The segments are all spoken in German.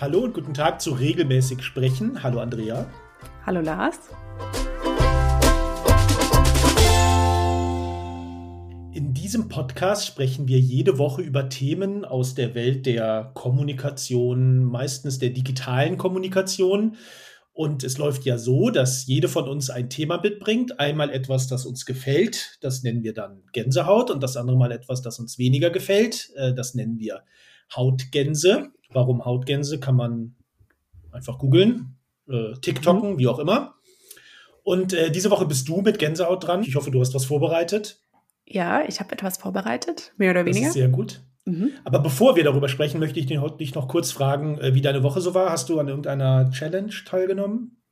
Hallo und guten Tag zu regelmäßig sprechen. Hallo Andrea. Hallo Lars. In diesem Podcast sprechen wir jede Woche über Themen aus der Welt der Kommunikation, meistens der digitalen Kommunikation. Und es läuft ja so, dass jede von uns ein Thema mitbringt. Einmal etwas, das uns gefällt, das nennen wir dann Gänsehaut. Und das andere Mal etwas, das uns weniger gefällt, äh, das nennen wir Hautgänse. Warum Hautgänse kann man einfach googeln, äh, TikToken, mhm. wie auch immer. Und äh, diese Woche bist du mit Gänsehaut dran. Ich hoffe, du hast was vorbereitet. Ja, ich habe etwas vorbereitet, mehr oder weniger. Sehr gut. Mhm. Aber bevor wir darüber sprechen, möchte ich dich noch kurz fragen, äh, wie deine Woche so war. Hast du an irgendeiner Challenge teilgenommen?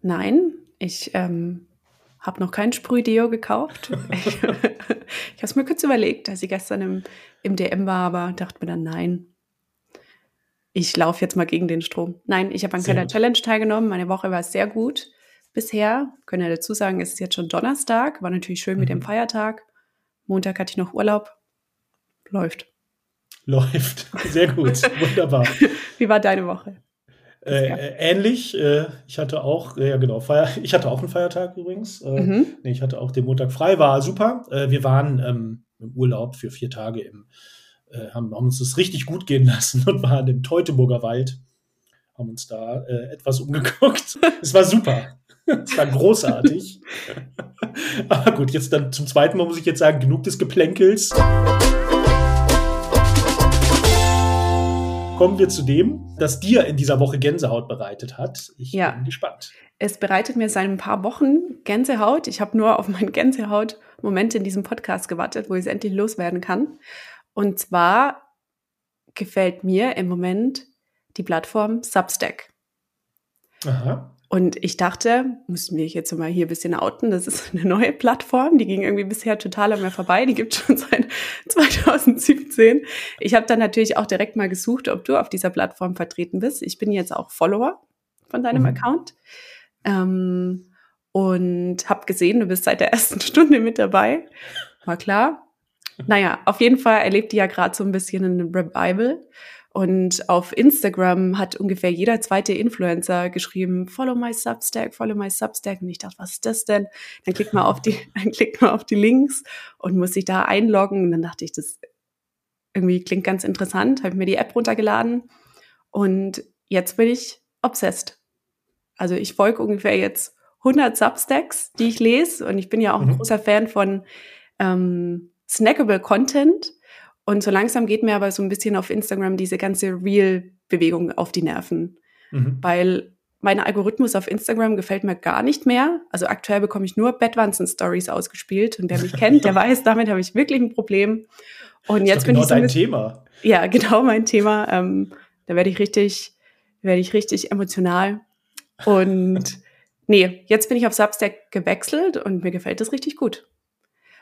Nein, ich ähm, habe noch kein Sprühdeo gekauft. ich ich habe es mir kurz überlegt, als ich gestern im, im DM war, aber dachte mir dann, nein, ich laufe jetzt mal gegen den Strom. Nein, ich habe an keiner Challenge teilgenommen. Meine Woche war sehr gut bisher. Können ja dazu sagen, es ist jetzt schon Donnerstag, war natürlich schön mhm. mit dem mhm. Feiertag. Montag hatte ich noch Urlaub. Läuft. Läuft. Sehr gut. Wunderbar. Wie war deine Woche? Äh, äh, ähnlich. Äh, ich hatte auch, äh, ja genau, Feier, ich hatte auch einen Feiertag übrigens. Äh, mhm. Nee, ich hatte auch den Montag frei, war super. Äh, wir waren ähm, im Urlaub für vier Tage im, haben, haben, uns das richtig gut gehen lassen und waren im Teutoburger Wald, haben uns da etwas umgeguckt. es war super. Es war großartig. Aber gut, jetzt dann zum zweiten Mal muss ich jetzt sagen, genug des Geplänkels. Kommen wir zu dem, das dir in dieser Woche Gänsehaut bereitet hat. Ich ja. bin gespannt. Es bereitet mir seit ein paar Wochen Gänsehaut. Ich habe nur auf meinen Gänsehaut-Moment in diesem Podcast gewartet, wo ich es endlich loswerden kann. Und zwar gefällt mir im Moment die Plattform Substack. Aha. Und ich dachte, müssen wir jetzt mal hier ein bisschen outen, das ist eine neue Plattform, die ging irgendwie bisher total an mir vorbei, die gibt schon seit 2017. Ich habe dann natürlich auch direkt mal gesucht, ob du auf dieser Plattform vertreten bist. Ich bin jetzt auch Follower von deinem mhm. Account ähm, und habe gesehen, du bist seit der ersten Stunde mit dabei. War klar. Naja, auf jeden Fall erlebt die ja gerade so ein bisschen ein Revival. Und auf Instagram hat ungefähr jeder zweite Influencer geschrieben, follow my Substack, follow my Substack. Und ich dachte, was ist das denn? Dann klickt man auf die, dann klickt man auf die Links und muss sich da einloggen. Und dann dachte ich, das irgendwie klingt ganz interessant, habe mir die App runtergeladen. Und jetzt bin ich obsessed. Also ich folge ungefähr jetzt 100 Substacks, die ich lese. Und ich bin ja auch ein mhm. großer Fan von ähm, snackable Content. Und so langsam geht mir aber so ein bisschen auf Instagram diese ganze Real-Bewegung auf die Nerven. Mhm. Weil mein Algorithmus auf Instagram gefällt mir gar nicht mehr. Also aktuell bekomme ich nur Bettwanzen-Stories ausgespielt. Und wer mich kennt, der weiß, damit habe ich wirklich ein Problem. Und jetzt bin genau ich so dein Thema. Ja, genau mein Thema. Ähm, da werde ich richtig, werde ich richtig emotional. Und nee, jetzt bin ich auf Substack gewechselt und mir gefällt das richtig gut.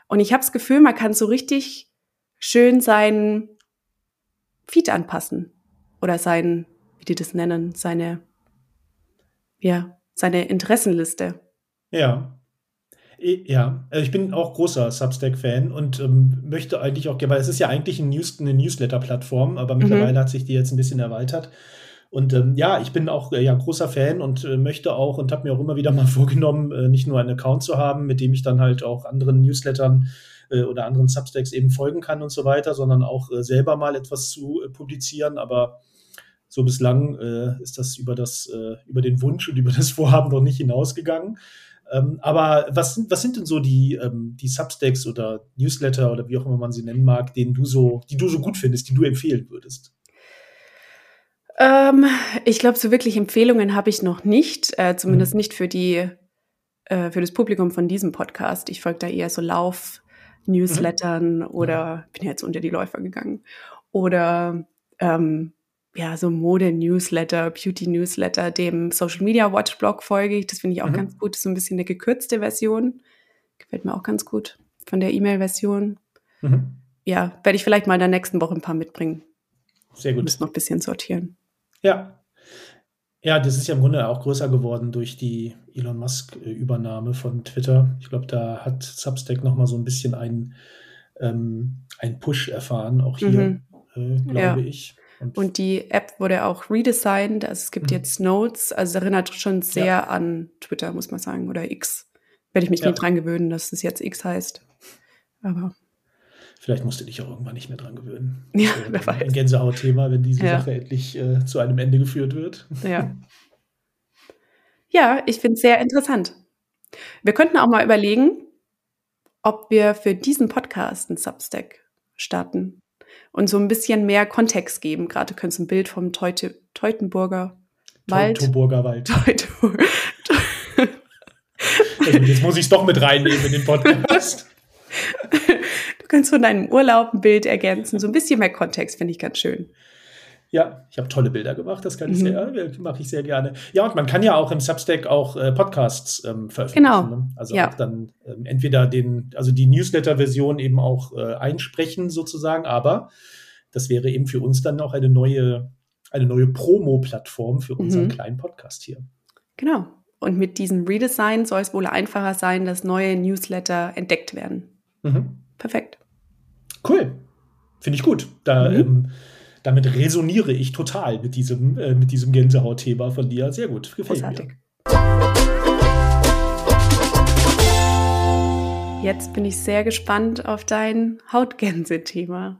Und ich habe das Gefühl, man kann so richtig schön seinen Feed anpassen oder sein, wie die das nennen, seine, ja, seine Interessenliste. Ja. Ja, also ich bin auch großer Substack-Fan und ähm, möchte eigentlich auch, weil es ist ja eigentlich ein News, eine Newsletter-Plattform, aber mhm. mittlerweile mhm. hat sich die jetzt ein bisschen erweitert. Und ähm, ja, ich bin auch äh, ja großer Fan und äh, möchte auch und habe mir auch immer wieder mal vorgenommen, äh, nicht nur einen Account zu haben, mit dem ich dann halt auch anderen Newslettern äh, oder anderen Substacks eben folgen kann und so weiter, sondern auch äh, selber mal etwas zu äh, publizieren. Aber so bislang äh, ist das über das, äh, über den Wunsch und über das Vorhaben noch nicht hinausgegangen. Ähm, aber was sind, was sind denn so die, ähm, die Substacks oder Newsletter oder wie auch immer man sie nennen mag, denen du so, die du so gut findest, die du empfehlen würdest? Ähm, ich glaube, so wirklich Empfehlungen habe ich noch nicht, äh, zumindest mhm. nicht für die, äh, für das Publikum von diesem Podcast. Ich folge da eher so Lauf, Newslettern mhm. oder bin jetzt unter die Läufer gegangen oder ähm, ja, so Mode-Newsletter, Beauty-Newsletter, dem Social Media Watch-Blog folge ich. Das finde ich auch mhm. ganz gut. Das ist so ein bisschen eine gekürzte Version. Gefällt mir auch ganz gut von der E-Mail-Version. Mhm. Ja, werde ich vielleicht mal in der nächsten Woche ein paar mitbringen. Sehr gut. Muss noch ein bisschen sortieren. Ja, Ja, das ist ja im Grunde auch größer geworden durch die Elon Musk-Übernahme von Twitter. Ich glaube, da hat Substack noch mal so ein bisschen einen, ähm, einen Push erfahren, auch hier, mhm. äh, glaube ja. ich. Und, und, die App wurde auch redesigned. Also es gibt mhm. jetzt Notes. Also es erinnert schon sehr ja. an Twitter, muss man sagen, oder X. Werde ich mich ja. nie dran gewöhnen, dass es jetzt X heißt. Aber Vielleicht musst du dich auch irgendwann nicht mehr dran gewöhnen. Ja, also, wer weiß. Ein Gänsehautthema, wenn diese ja. Sache endlich äh, zu einem Ende geführt wird. Ja. Ja, ich finde es sehr interessant. Wir könnten auch mal überlegen, ob wir für diesen Podcast einen Substack starten und so ein bisschen mehr Kontext geben. Gerade du könntest ein Bild vom Teute, Teutenburger Wald. Teutoburger Wald. Teutoburger. also jetzt muss ich es doch mit reinnehmen in den Podcast. Du kannst von deinem Urlaub ein Bild ergänzen. So ein bisschen mehr Kontext finde ich ganz schön. Ja, ich habe tolle Bilder gemacht, das kann ich mhm. sehr, äh, mache ich sehr gerne. Ja, und man kann ja auch im Substack auch äh, Podcasts ähm, veröffentlichen. Genau. Ne? Also ja. auch dann ähm, entweder den, also die Newsletter-Version eben auch äh, einsprechen sozusagen, aber das wäre eben für uns dann auch eine neue, eine neue Promo-Plattform für unseren mhm. kleinen Podcast hier. Genau. Und mit diesem Redesign soll es wohl einfacher sein, dass neue Newsletter entdeckt werden. Mhm. Perfekt. Cool. Finde ich gut. Da, mhm. ähm, damit resoniere ich total mit diesem, äh, mit diesem Gänsehautthema von dir. Sehr gut. Gefällt Großartig. mir. Jetzt bin ich sehr gespannt auf dein Hautgänse-Thema.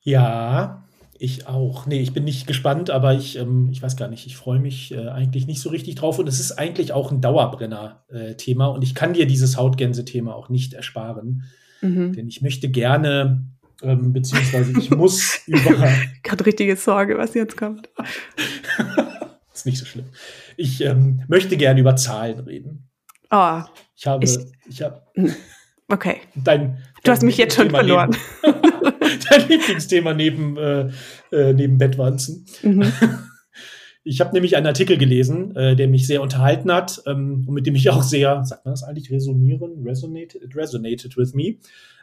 Ja, ich auch. Nee, ich bin nicht gespannt, aber ich, ähm, ich weiß gar nicht, ich freue mich äh, eigentlich nicht so richtig drauf. Und es ist eigentlich auch ein Dauerbrenner-Thema. Äh, und ich kann dir dieses Hautgänse-Thema auch nicht ersparen. Mhm. Denn ich möchte gerne, ähm, beziehungsweise ich muss über. Gerade richtige Sorge, was jetzt kommt. ist nicht so schlimm. Ich ähm, möchte gerne über Zahlen reden. Oh. Ich habe. Ich, ich habe. Okay. Dein, du hast mich jetzt schon verloren. Neben, dein Lieblingsthema neben, äh, äh, neben Bettwanzen. Mhm. Ich habe nämlich einen Artikel gelesen, äh, der mich sehr unterhalten hat ähm, und mit dem ich auch sehr, sagt man das eigentlich, resonieren? Resonated, it resonated with me.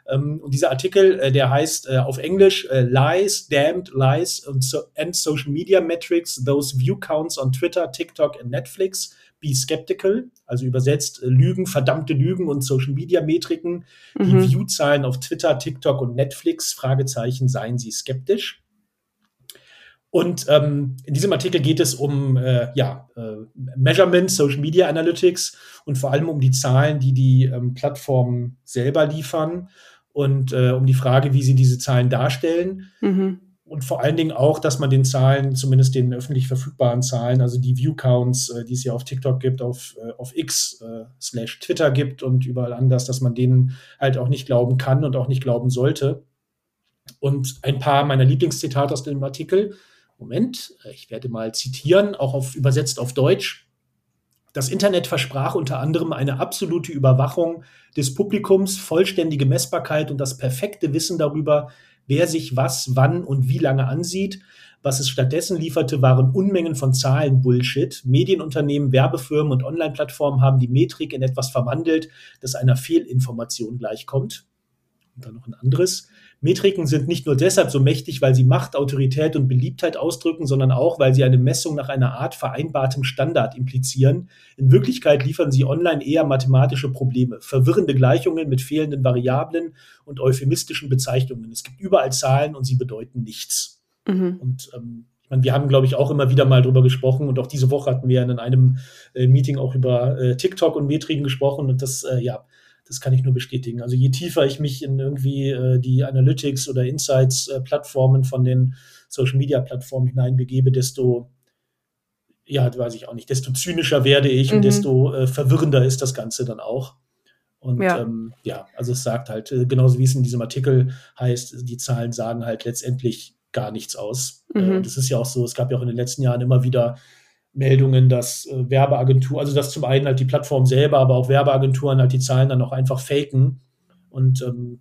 Ähm, und dieser Artikel, äh, der heißt äh, auf Englisch äh, Lies, Damned Lies and, so and Social Media Metrics, Those View Counts on Twitter, TikTok and Netflix. Be skeptical, also übersetzt äh, Lügen, verdammte Lügen und Social Media Metriken, die mhm. View-Zahlen auf Twitter, TikTok und Netflix, Fragezeichen, seien Sie skeptisch. Und ähm, in diesem Artikel geht es um äh, ja, äh, Measurement, Social Media Analytics und vor allem um die Zahlen, die die ähm, Plattformen selber liefern und äh, um die Frage, wie sie diese Zahlen darstellen. Mhm. Und vor allen Dingen auch, dass man den Zahlen, zumindest den öffentlich verfügbaren Zahlen, also die View-Counts, äh, die es ja auf TikTok gibt, auf, äh, auf X äh, slash Twitter gibt und überall anders, dass man denen halt auch nicht glauben kann und auch nicht glauben sollte. Und ein paar meiner Lieblingszitate aus dem Artikel Moment, äh, ich werde mal zitieren, auch auf, übersetzt auf Deutsch. Das Internet versprach unter anderem eine absolute Überwachung des Publikums, vollständige Messbarkeit und das perfekte Wissen darüber, wer sich was, wann und wie lange ansieht. Was es stattdessen lieferte, waren Unmengen von Zahlen Bullshit. Medienunternehmen, Werbefirmen und Online-Plattformen haben die Metrik in etwas verwandelt, das einer Fehlinformation gleichkommt. Und dann noch ein anderes. Metriken sind nicht nur deshalb so mächtig, weil sie Macht, Autorität und Beliebtheit ausdrücken, sondern auch, weil sie eine Messung nach einer Art vereinbartem Standard implizieren. In Wirklichkeit liefern sie online eher mathematische Probleme, verwirrende Gleichungen mit fehlenden Variablen und euphemistischen Bezeichnungen. Es gibt überall Zahlen und sie bedeuten nichts. Mhm. Und ähm, ich meine, wir haben, glaube ich, auch immer wieder mal drüber gesprochen und auch diese Woche hatten wir in einem äh, Meeting auch über äh, TikTok und Metriken gesprochen und das, äh, ja, das kann ich nur bestätigen. Also je tiefer ich mich in irgendwie äh, die Analytics oder Insights-Plattformen äh, von den Social-Media-Plattformen hineinbegebe, desto, ja, weiß ich auch nicht, desto zynischer werde ich mhm. und desto äh, verwirrender ist das Ganze dann auch. Und ja. Ähm, ja, also es sagt halt, äh, genauso wie es in diesem Artikel heißt, die Zahlen sagen halt letztendlich gar nichts aus. Äh, mhm. und es ist ja auch so, es gab ja auch in den letzten Jahren immer wieder Meldungen, dass äh, Werbeagenturen, also dass zum einen halt die Plattform selber, aber auch Werbeagenturen halt die Zahlen dann auch einfach faken. Und ähm,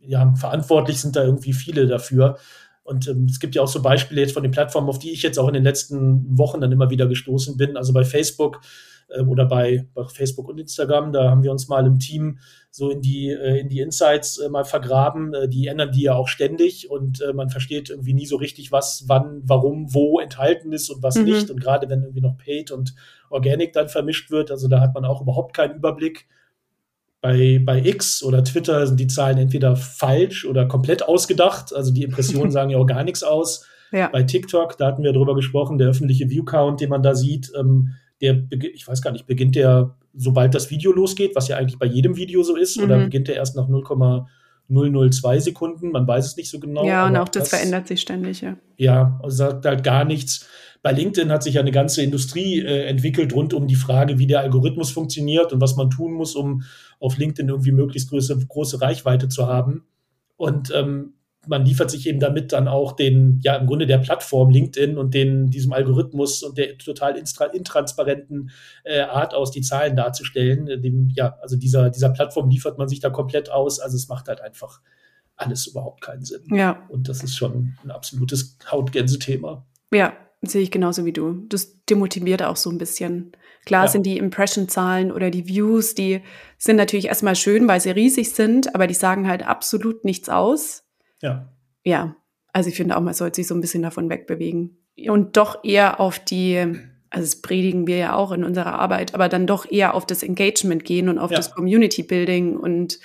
ja, verantwortlich sind da irgendwie viele dafür. Und ähm, es gibt ja auch so Beispiele jetzt von den Plattformen, auf die ich jetzt auch in den letzten Wochen dann immer wieder gestoßen bin. Also bei Facebook äh, oder bei, bei Facebook und Instagram. Da haben wir uns mal im Team so in die, äh, in die Insights äh, mal vergraben. Äh, die ändern die ja auch ständig und äh, man versteht irgendwie nie so richtig, was, wann, warum, wo enthalten ist und was mhm. nicht. Und gerade wenn irgendwie noch Paid und Organic dann vermischt wird, also da hat man auch überhaupt keinen Überblick. Bei, bei X oder Twitter sind die Zahlen entweder falsch oder komplett ausgedacht. Also die Impressionen sagen ja auch gar nichts aus. Ja. Bei TikTok, da hatten wir drüber gesprochen, der öffentliche View-Count, den man da sieht, ähm, der, ich weiß gar nicht, beginnt der, sobald das Video losgeht, was ja eigentlich bei jedem Video so ist, mhm. oder beginnt der erst nach 0,002 Sekunden? Man weiß es nicht so genau. Ja, und auch das, das, verändert sich ständig, ja. Ja, also sagt halt gar nichts. Bei LinkedIn hat sich ja eine ganze Industrie äh, entwickelt rund um die Frage, wie der Algorithmus funktioniert und was man tun muss, um auf LinkedIn irgendwie möglichst große, große Reichweite zu haben. Und ähm, man liefert sich eben damit dann auch den, ja, im Grunde der Plattform LinkedIn und den, diesem Algorithmus und der total intransparenten äh, Art aus, die Zahlen darzustellen. Dem, ja, also dieser, dieser Plattform liefert man sich da komplett aus. Also es macht halt einfach alles überhaupt keinen Sinn. Ja. Und das ist schon ein absolutes Hautgänse-Thema. Ja, sehe ich genauso wie du. Das demotiviert auch so ein bisschen. Klar ja. sind die Impression-Zahlen oder die Views, die sind natürlich erstmal schön, weil sie riesig sind, aber die sagen halt absolut nichts aus. Ja. Ja, also ich finde auch, man sollte sich so ein bisschen davon wegbewegen. Und doch eher auf die, also das predigen wir ja auch in unserer Arbeit, aber dann doch eher auf das Engagement gehen und auf ja. das Community Building und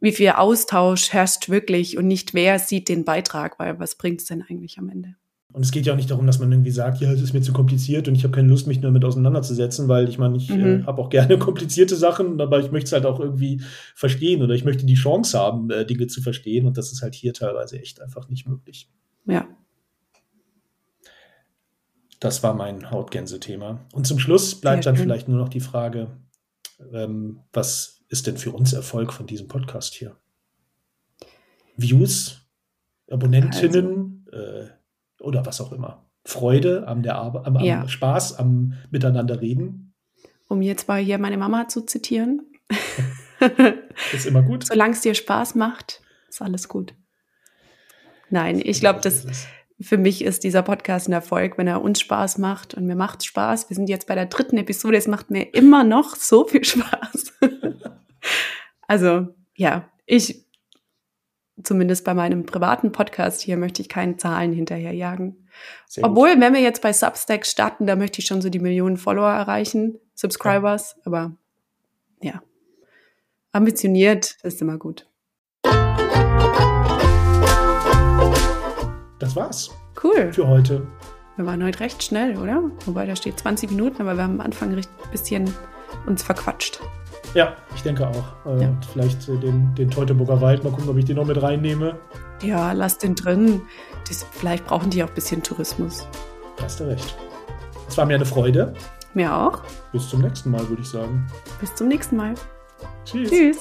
wie viel Austausch herrscht wirklich und nicht wer sieht den Beitrag, weil was bringt es denn eigentlich am Ende? Und es geht ja auch nicht darum, dass man irgendwie sagt, ja, es ist mir zu kompliziert und ich habe keine Lust, mich nur damit auseinanderzusetzen, weil ich meine, ich äh, mhm. äh, habe auch gerne komplizierte Sachen, aber ich möchte es halt auch irgendwie verstehen oder ich möchte die Chance haben, äh, Dinge zu verstehen und das ist halt hier teilweise echt einfach nicht möglich. Ja. Das war mein Hautgänse-Thema. Und zum Schluss bleibt Sehr dann vielleicht nur noch die Frage, ähm, was ist denn für uns Erfolg von diesem Podcast hier? Views, Abonnentinnen, also. äh, oder was auch immer. Freude am, der Arbeit, am, am ja. Spaß am Miteinander reden. Um jetzt mal hier meine Mama zu zitieren. ist immer gut. Solange es dir Spaß macht, ist alles gut. Nein, ich glaube, dass für mich ist dieser Podcast ein Erfolg, wenn er uns Spaß macht und mir macht Spaß. Wir sind jetzt bei der dritten Episode, es macht mir immer noch so viel Spaß. also ja, ich zumindest bei meinem privaten Podcast hier möchte ich keine Zahlen hinterherjagen. Obwohl, wenn wir jetzt bei Substack starten, da möchte ich schon so die Millionen Follower erreichen, Subscribers, ja. aber ja. Ambitioniert ist immer gut. Das war's. Cool. Für heute. Wir waren heute recht schnell, oder? Wobei da steht 20 Minuten, aber wir haben am Anfang ein bisschen uns verquatscht. Ja, ich denke auch. Äh, ja. Vielleicht äh, den, den Teutoburger Wald, mal gucken, ob ich den noch mit reinnehme. Ja, lass den drin. Das, vielleicht brauchen die auch ein bisschen Tourismus. Hast du recht. Es war mir eine Freude. Mir auch. Bis zum nächsten Mal, würde ich sagen. Bis zum nächsten Mal. Tschüss. Tschüss.